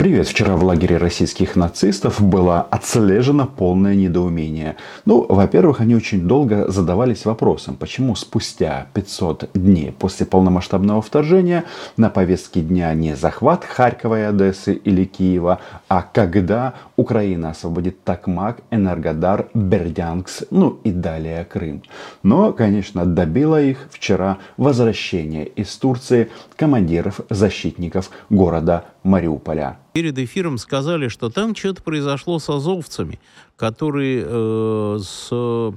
Привет. Вчера в лагере российских нацистов было отслежено полное недоумение. Ну, во-первых, они очень долго задавались вопросом, почему спустя 500 дней после полномасштабного вторжения на повестке дня не захват Харькова и Одессы или Киева, а когда Украина освободит Такмак, Энергодар, Бердянск, ну и далее Крым. Но, конечно, добило их вчера возвращение из Турции командиров защитников города Мариуполя. Перед эфиром сказали, что там что-то произошло с азовцами, которые э, с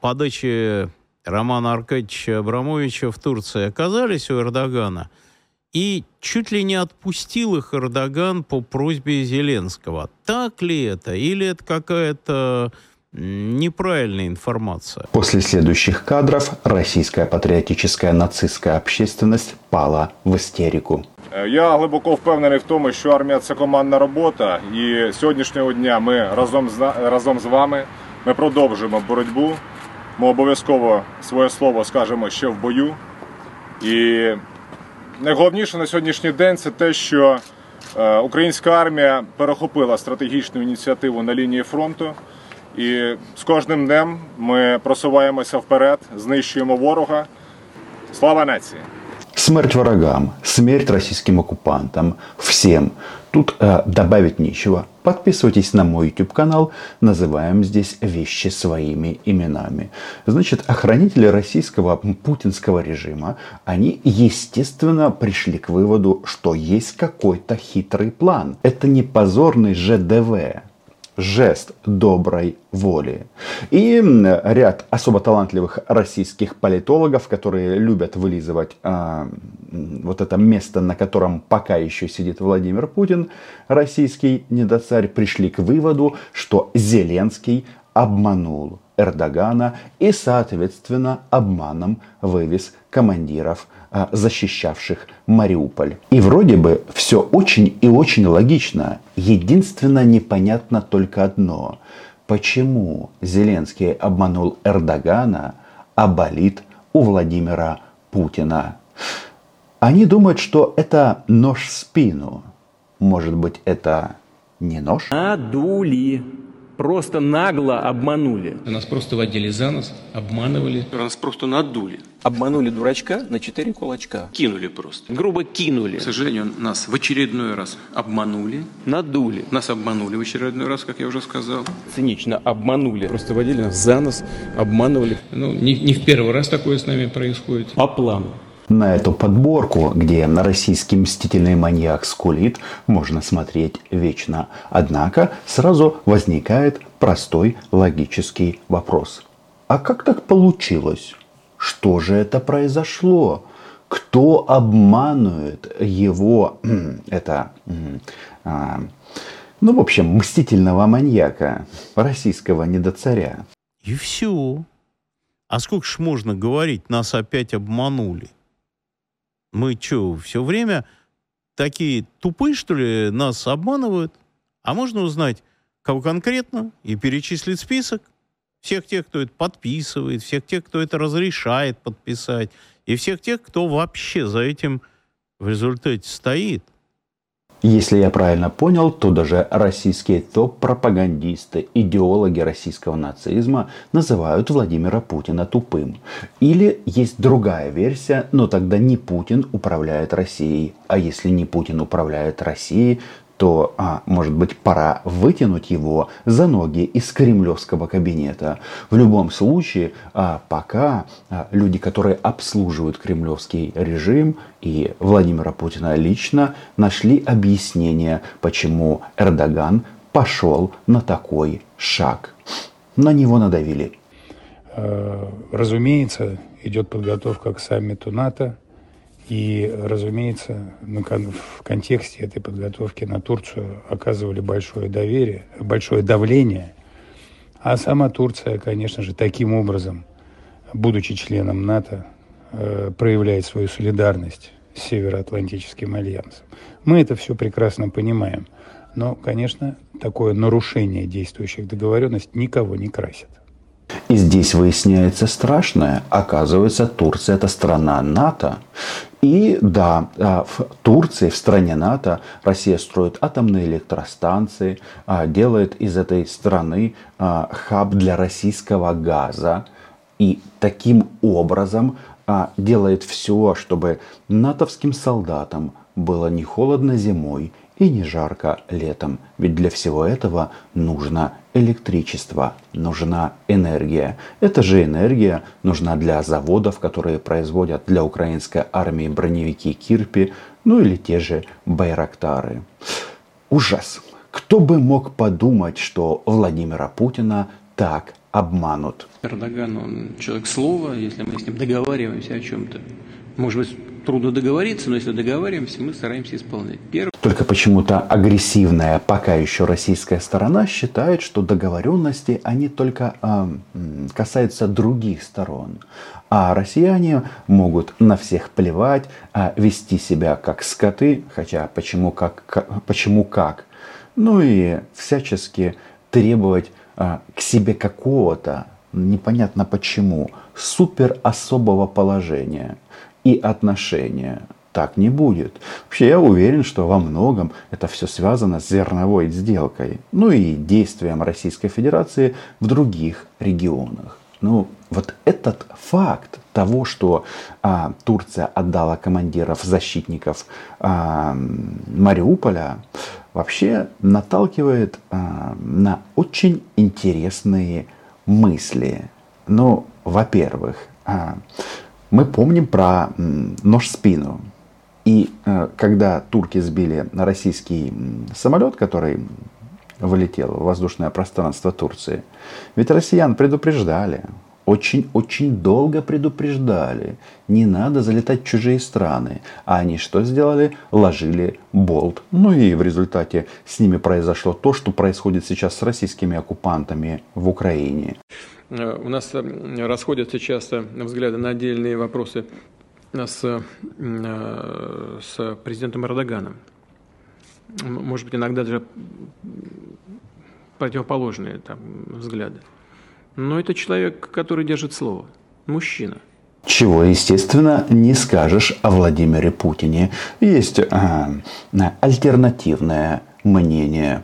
подачи Романа Аркадьевича Абрамовича в Турции оказались у Эрдогана, и чуть ли не отпустил их Эрдоган по просьбе Зеленского. Так ли это? Или это какая-то неправильная информация. После следующих кадров российская патриотическая нацистская общественность пала в истерику. Е, я глибоко впевнений в тому, що армія це командна робота, і сьогоднішнього дня ми разом з разом з вами ми продовжуємо боротьбу. Ми обов'язково своє слово скажемо ще в бою. І найголовніше на сьогоднішній день це те, що е, українська армія перехопила стратегічну ініціативу на лінії фронту. І з кожним днем ми просуваємося вперед, знищуємо ворога. Слава нації! Смерть врагам, смерть российским оккупантам, всем. Тут э, добавить нечего. Подписывайтесь на мой YouTube канал. Называем здесь вещи своими именами. Значит, охранители российского путинского режима, они, естественно, пришли к выводу, что есть какой-то хитрый план. Это не позорный ЖДВ жест доброй воли. И ряд особо талантливых российских политологов, которые любят вылизывать а, вот это место, на котором пока еще сидит Владимир Путин, российский недоцарь, пришли к выводу, что Зеленский обманул Эрдогана и, соответственно, обманом вывез командиров, а, защищавших Мариуполь. И вроде бы все очень и очень логично. Единственно непонятно только одно. Почему Зеленский обманул Эрдогана, а болит у Владимира Путина? Они думают, что это нож в спину. Может быть, это не нож? Надули просто нагло обманули. Нас просто водили за нос, обманывали. Нас просто надули. Обманули дурачка на четыре кулачка. Кинули просто. Грубо кинули. К сожалению, нас в очередной раз обманули. Надули. Нас обманули в очередной раз, как я уже сказал. Цинично обманули. Просто водили нас за нос, обманывали. Ну, не, не в первый раз такое с нами происходит. По плану. На эту подборку, где российский мстительный маньяк скулит, можно смотреть вечно. Однако сразу возникает простой логический вопрос. А как так получилось? Что же это произошло? Кто обманывает его, это, а, ну, в общем, мстительного маньяка, российского недоцаря? И все. А сколько ж можно говорить, нас опять обманули? Мы что, все время такие тупые, что ли, нас обманывают? А можно узнать, кого конкретно, и перечислить список всех тех, кто это подписывает, всех тех, кто это разрешает подписать, и всех тех, кто вообще за этим в результате стоит – если я правильно понял, то даже российские топ-пропагандисты, идеологи российского нацизма называют Владимира Путина тупым. Или есть другая версия, но тогда не Путин управляет Россией. А если не Путин управляет Россией, то, а, может быть, пора вытянуть его за ноги из кремлевского кабинета. В любом случае, а, пока а, люди, которые обслуживают кремлевский режим и Владимира Путина лично, нашли объяснение, почему Эрдоган пошел на такой шаг. На него надавили. Э, разумеется, идет подготовка к саммиту НАТО – и, разумеется, в контексте этой подготовки на Турцию оказывали большое доверие, большое давление. А сама Турция, конечно же, таким образом, будучи членом НАТО, э, проявляет свою солидарность с Североатлантическим альянсом. Мы это все прекрасно понимаем. Но, конечно, такое нарушение действующих договоренностей никого не красит. И здесь выясняется страшное. Оказывается, Турция это страна НАТО. И да, а, в Турции, в стране НАТО, Россия строит атомные электростанции, а, делает из этой страны а, хаб для российского газа. И таким образом делает все, чтобы натовским солдатам было не холодно зимой и не жарко летом. Ведь для всего этого нужно электричество, нужна энергия. Эта же энергия нужна для заводов, которые производят для украинской армии броневики Кирпи, ну или те же Байрактары. Ужас! Кто бы мог подумать, что Владимира Путина так обманут? Эрдоган, он человек слова, если мы с ним договариваемся о чем-то. Может быть, трудно договориться, но если договариваемся, мы стараемся исполнять. Первый... Только почему-то агрессивная пока еще российская сторона считает, что договоренности они только э, касаются других сторон. А россияне могут на всех плевать, а вести себя как скоты, хотя почему как, почему как. Ну и всячески требовать а, к себе какого-то, непонятно почему, супер особого положения и отношения. Так не будет. Вообще я уверен, что во многом это все связано с зерновой сделкой, ну и действием Российской Федерации в других регионах. Ну, вот этот факт того, что а, Турция отдала командиров защитников а, Мариуполя, вообще наталкивает а, на очень интересные мысли. Ну, во-первых, а, мы помним про нож в спину. И э, когда турки сбили российский самолет, который вылетел в воздушное пространство Турции, ведь россиян предупреждали, очень-очень долго предупреждали, не надо залетать в чужие страны. А они что сделали? Ложили болт. Ну и в результате с ними произошло то, что происходит сейчас с российскими оккупантами в Украине. Э, у нас э, расходятся часто взгляды на отдельные вопросы с, э, с президентом Эрдоганом. Может быть, иногда даже противоположные там, взгляды. Но это человек, который держит слово. Мужчина. Чего, естественно, не скажешь о Владимире Путине. Есть э, альтернативное мнение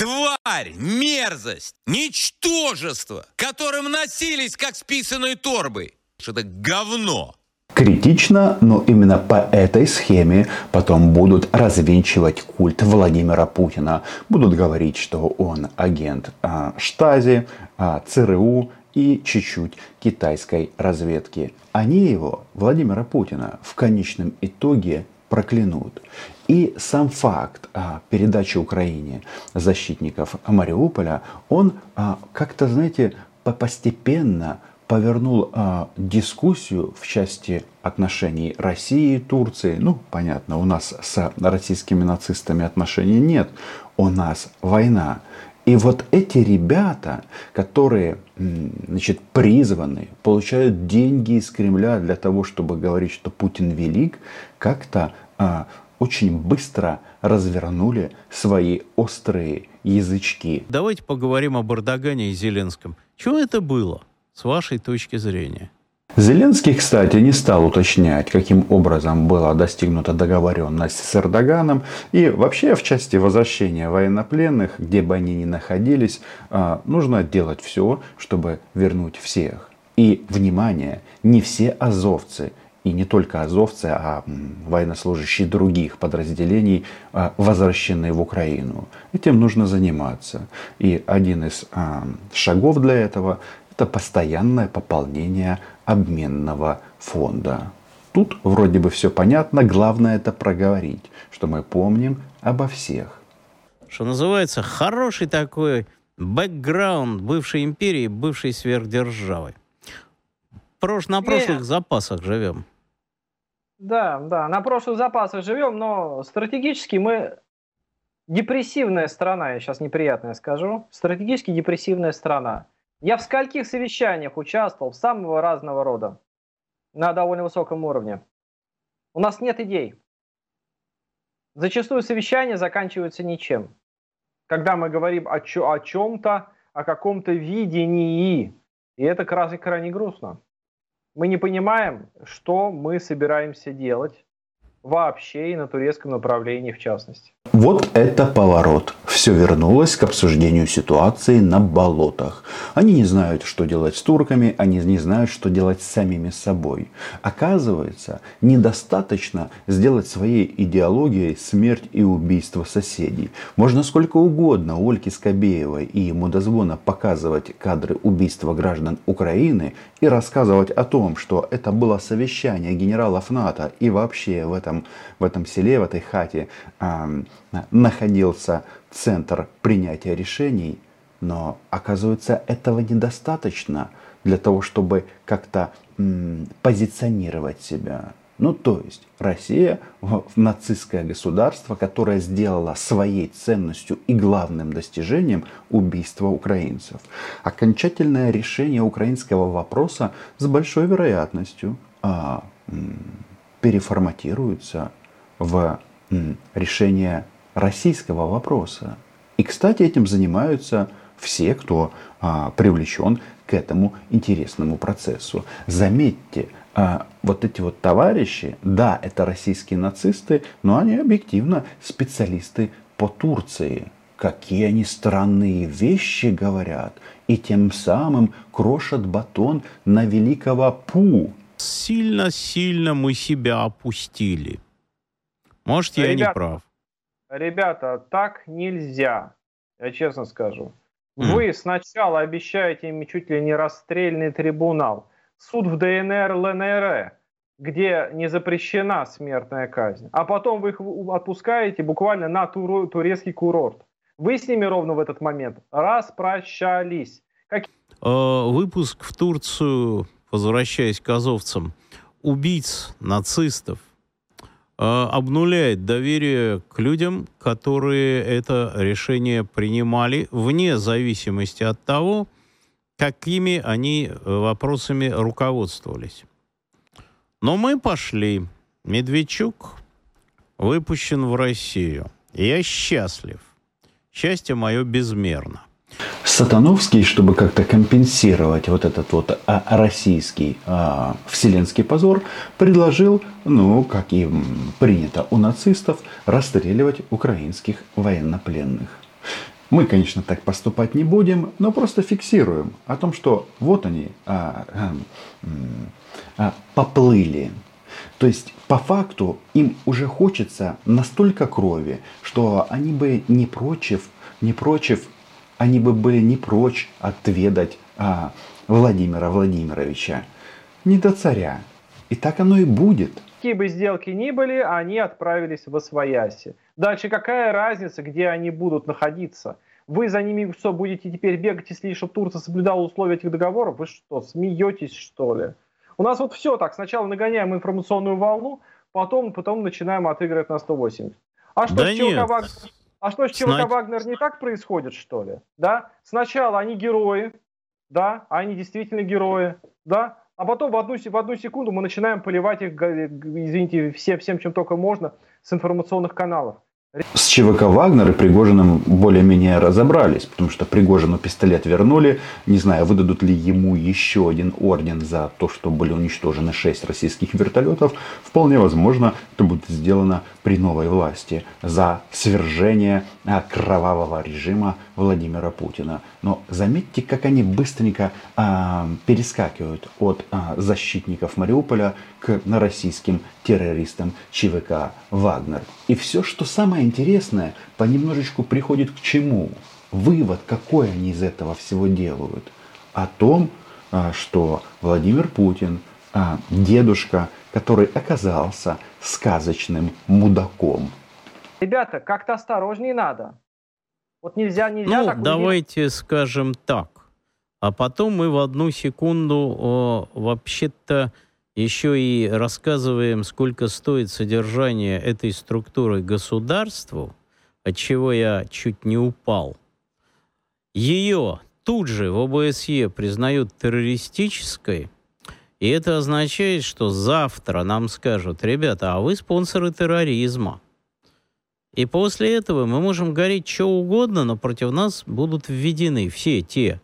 Тварь, мерзость, ничтожество, которым носились как с писаной торбой. Это говно. Критично, но именно по этой схеме потом будут развенчивать культ Владимира Путина. Будут говорить, что он агент а, Штази, а, ЦРУ и чуть-чуть китайской разведки. Они его, Владимира Путина, в конечном итоге проклянут. И сам факт а, передачи Украине защитников Мариуполя, он а, как-то, знаете, постепенно повернул а, дискуссию в части отношений России и Турции. Ну, понятно, у нас с российскими нацистами отношений нет. У нас война. И вот эти ребята, которые значит, призваны, получают деньги из Кремля для того, чтобы говорить, что Путин велик, как-то очень быстро развернули свои острые язычки. Давайте поговорим об Эрдогане и Зеленском. Чего это было, с вашей точки зрения? Зеленский, кстати, не стал уточнять, каким образом была достигнута договоренность с Эрдоганом. И вообще в части возвращения военнопленных, где бы они ни находились, а, нужно делать все, чтобы вернуть всех. И, внимание, не все азовцы и не только азовцы, а военнослужащие других подразделений а, возвращены в Украину. Этим нужно заниматься. И один из а, шагов для этого – это постоянное пополнение обменного фонда. Тут вроде бы все понятно, главное это проговорить, что мы помним обо всех. Что называется, хороший такой бэкграунд бывшей империи, бывшей сверхдержавы. Прош, на прошлых Нет. запасах живем. Да, да, на прошлых запасах живем, но стратегически мы депрессивная страна, я сейчас неприятное скажу. Стратегически депрессивная страна. Я в скольких совещаниях участвовал, самого разного рода, на довольно высоком уровне. У нас нет идей. Зачастую совещания заканчиваются ничем. Когда мы говорим о, чем-то, о каком-то видении, и это крайне грустно. Мы не понимаем, что мы собираемся делать, вообще и на турецком направлении в частности. Вот это поворот. Все вернулось к обсуждению ситуации на болотах. Они не знают, что делать с турками, они не знают, что делать с самими собой. Оказывается, недостаточно сделать своей идеологией смерть и убийство соседей. Можно сколько угодно Ольге Скобеевой и ему дозвона показывать кадры убийства граждан Украины и рассказывать о том, что это было совещание генералов НАТО и вообще в этом, в этом селе, в этой хате э, находился центр принятия решений, но оказывается этого недостаточно для того, чтобы как-то позиционировать себя. Ну, то есть Россия нацистское государство, которое сделало своей ценностью и главным достижением убийство украинцев. Окончательное решение украинского вопроса с большой вероятностью а, переформатируется в решение российского вопроса. И, кстати, этим занимаются все, кто а, привлечен к этому интересному процессу. Заметьте, а, вот эти вот товарищи, да, это российские нацисты, но они объективно специалисты по Турции. Какие они странные вещи говорят, и тем самым крошат батон на великого Пу. Сильно-сильно мы себя опустили. Может, я Ребята, не прав. Ребята, так нельзя, я честно скажу. Вы сначала обещаете им чуть ли не расстрельный трибунал, суд в ДНР, ЛНР, где не запрещена смертная казнь, а потом вы их отпускаете буквально на туру- турецкий курорт. Вы с ними ровно в этот момент распрощались. Э, Выпуск в Турцию, возвращаясь к азовцам, убийц, нацистов, обнуляет доверие к людям, которые это решение принимали, вне зависимости от того, какими они э, вопросами руководствовались. Но мы пошли. Медведчук выпущен в Россию. Я счастлив. Счастье мое безмерно. Сатановский, чтобы как-то компенсировать вот этот вот а, российский а, вселенский позор, предложил, ну, как и принято у нацистов, расстреливать украинских военнопленных. Мы, конечно, так поступать не будем, но просто фиксируем о том, что вот они а, а, поплыли. То есть, по факту, им уже хочется настолько крови, что они бы не прочив, не прочив, они бы были не прочь отведать а, Владимира Владимировича. Не до царя. И так оно и будет. Какие бы сделки ни были, они отправились в Освояси. Дальше какая разница, где они будут находиться? Вы за ними что, будете теперь бегать, если чтобы Турция соблюдала условия этих договоров? Вы что, смеетесь что ли? У нас вот все так. Сначала нагоняем информационную волну, потом, потом начинаем отыгрывать на 180. А что, Да с. Вагнер, а что с ЧВК Вагнер не так происходит, что ли? Да? Сначала они герои, да, они действительно герои, да, а потом в одну, в одну секунду мы начинаем поливать их, извините, всем, всем, чем только можно, с информационных каналов. С ЧВК Вагнер и Пригожиным более-менее разобрались, потому что Пригожину пистолет вернули. Не знаю, выдадут ли ему еще один орден за то, что были уничтожены 6 российских вертолетов. Вполне возможно, это будет сделано при новой власти за свержение а, кровавого режима Владимира Путина. Но заметьте, как они быстренько а, перескакивают от а, защитников Мариуполя к российским террористам ЧВК Вагнер. И все, что самое интересное, понемножечку приходит к чему? Вывод, какой они из этого всего делают? О том, а, что Владимир Путин, а, дедушка, который оказался сказочным мудаком. Ребята, как-то осторожнее надо. Вот нельзя, нельзя Ну, так уверенно- давайте скажем так. А потом мы в одну секунду о, вообще-то еще и рассказываем, сколько стоит содержание этой структуры государству, от чего я чуть не упал. Ее тут же в ОБСЕ признают террористической, и это означает, что завтра нам скажут, ребята, а вы спонсоры терроризма. И после этого мы можем говорить что угодно, но против нас будут введены все те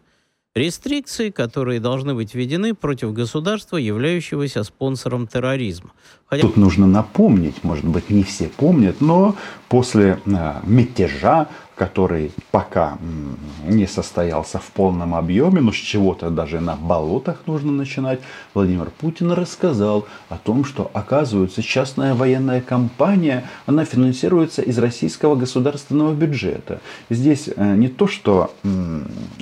Рестрикции, которые должны быть введены против государства, являющегося спонсором терроризма. Хотя... Тут нужно напомнить, может быть, не все помнят, но после э, мятежа который пока не состоялся в полном объеме, но с чего-то даже на болотах нужно начинать, Владимир Путин рассказал о том, что оказывается частная военная компания, она финансируется из российского государственного бюджета. Здесь э, не то, что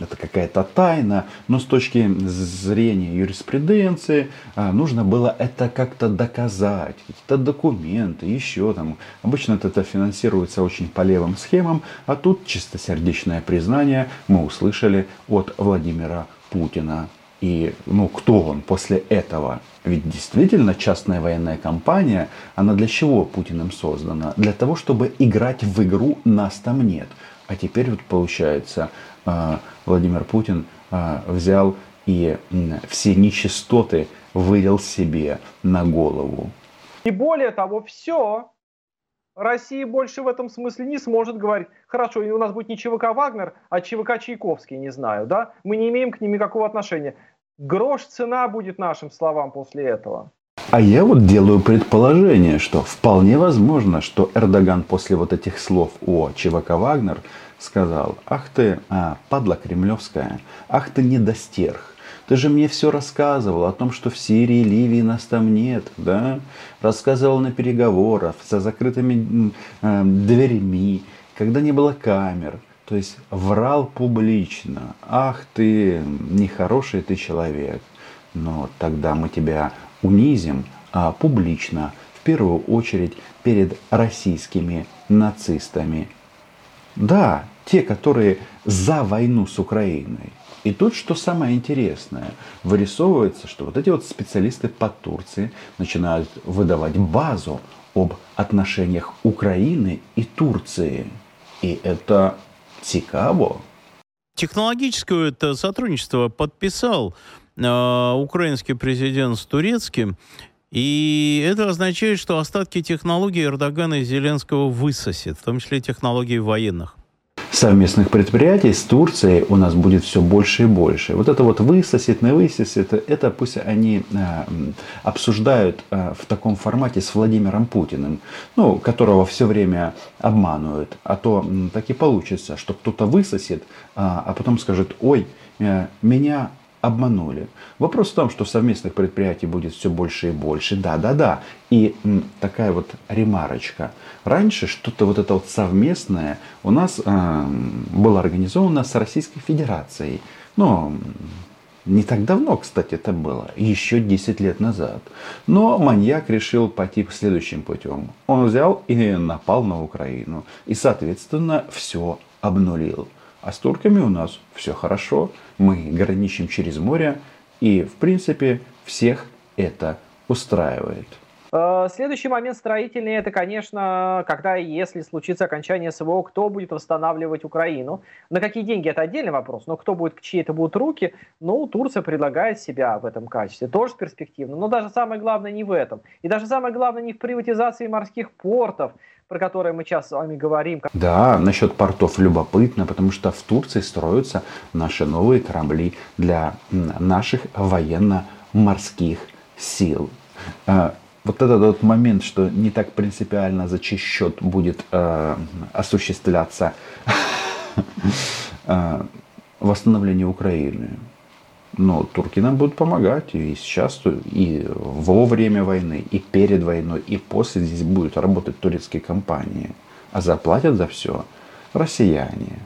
это какая-то тайна, но с точки зрения юриспруденции э, нужно было это как-то доказать, какие-то документы, еще там. Обычно это финансируется очень по левым схемам, а тут чистосердечное признание мы услышали от Владимира Путина. И ну, кто он после этого? Ведь действительно частная военная компания, она для чего Путиным создана? Для того, чтобы играть в игру «нас там нет». А теперь вот получается, а, Владимир Путин а, взял и все нечистоты вылил себе на голову. И более того, все, Россия больше в этом смысле не сможет говорить, хорошо, у нас будет не ЧВК Вагнер, а ЧВК Чайковский, не знаю, да? Мы не имеем к ним никакого отношения. Грош цена будет нашим словам после этого. А я вот делаю предположение, что вполне возможно, что Эрдоган после вот этих слов о ЧВК Вагнер сказал, ах ты, а, падла кремлевская, ах ты недостерх, ты же мне все рассказывал о том, что в Сирии, Ливии нас там нет, да? Рассказывал на переговорах, за закрытыми э, дверьми, когда не было камер. То есть врал публично. Ах ты, нехороший ты человек. Но тогда мы тебя унизим а публично, в первую очередь перед российскими нацистами. Да, те, которые за войну с Украиной. И тут, что самое интересное, вырисовывается, что вот эти вот специалисты по Турции начинают выдавать базу об отношениях Украины и Турции. И это цикаво. Технологическое это сотрудничество подписал э, украинский президент с турецким. И это означает, что остатки технологий Эрдогана и Зеленского высосет, в том числе технологии военных совместных предприятий с Турцией у нас будет все больше и больше. Вот это вот высосет, не высосет, это пусть они э, обсуждают э, в таком формате с Владимиром Путиным, ну, которого все время обманывают. А то так и получится, что кто-то высосет, а, а потом скажет, ой, э, меня обманули. Вопрос в том, что совместных предприятий будет все больше и больше. Да, да, да. И м, такая вот ремарочка. Раньше что-то вот это вот совместное у нас э, было организовано с Российской Федерацией. Но не так давно, кстати, это было, еще 10 лет назад. Но маньяк решил пойти следующим путем. Он взял и напал на Украину. И, соответственно, все обнулил. А с турками у нас все хорошо. Мы граничим через море. И, в принципе, всех это устраивает. Э, следующий момент строительный, это, конечно, когда и если случится окончание СВО, кто будет восстанавливать Украину. На какие деньги, это отдельный вопрос, но кто будет, чьи это будут руки, ну, Турция предлагает себя в этом качестве, тоже перспективно. Но даже самое главное не в этом. И даже самое главное не в приватизации морских портов, про которые мы сейчас с вами говорим. Да, насчет портов любопытно, потому что в Турции строятся наши новые корабли для наших военно-морских сил. Э, вот этот вот момент, что не так принципиально за чей счет будет э, осуществляться э, восстановление Украины. Но турки нам будут помогать и сейчас, и во время войны, и перед войной, и после здесь будут работать турецкие компании. А заплатят за все россияне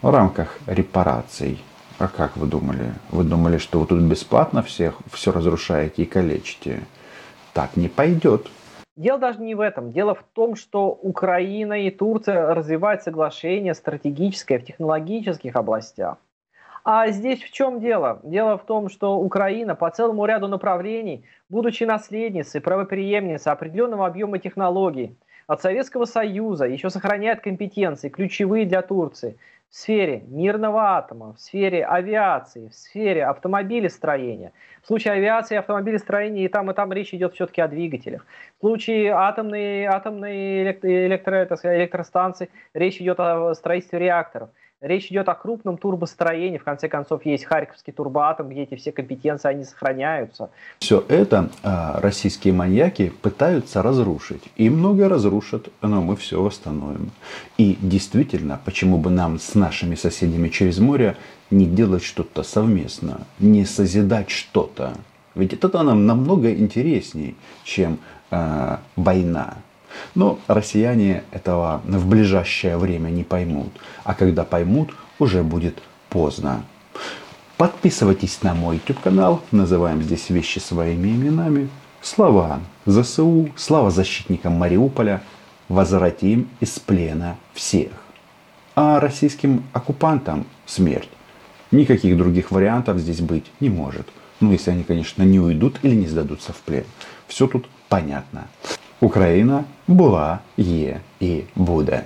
в рамках репараций. А как вы думали? Вы думали, что вы тут бесплатно всех все разрушаете и калечите? Так не пойдет. Дело даже не в этом. Дело в том, что Украина и Турция развивают соглашение стратегическое в технологических областях. А здесь в чем дело? Дело в том, что Украина по целому ряду направлений, будучи наследницей, правоприемницей определенного объема технологий от Советского Союза, еще сохраняет компетенции, ключевые для Турции в сфере мирного атома, в сфере авиации, в сфере автомобилестроения. В случае авиации и автомобилестроения и там, и там речь идет все-таки о двигателях. В случае атомной, атомной электро, электро, электростанций речь идет о строительстве реакторов. Речь идет о крупном турбостроении. В конце концов, есть Харьковский турбоатом, где эти все компетенции, они сохраняются. Все это а, российские маньяки пытаются разрушить. И многое разрушат, но мы все восстановим. И действительно, почему бы нам с нашими соседями через море не делать что-то совместно, не созидать что-то? Ведь это нам намного интересней, чем э, война. Но россияне этого в ближайшее время не поймут. А когда поймут, уже будет поздно. Подписывайтесь на мой YouTube канал. Называем здесь вещи своими именами. Слава ЗСУ, слава защитникам Мариуполя. Возвратим из плена всех. А российским оккупантам смерть. Никаких других вариантов здесь быть не может. Ну, если они, конечно, не уйдут или не сдадутся в плен. Все тут понятно. Україна була, є і буде.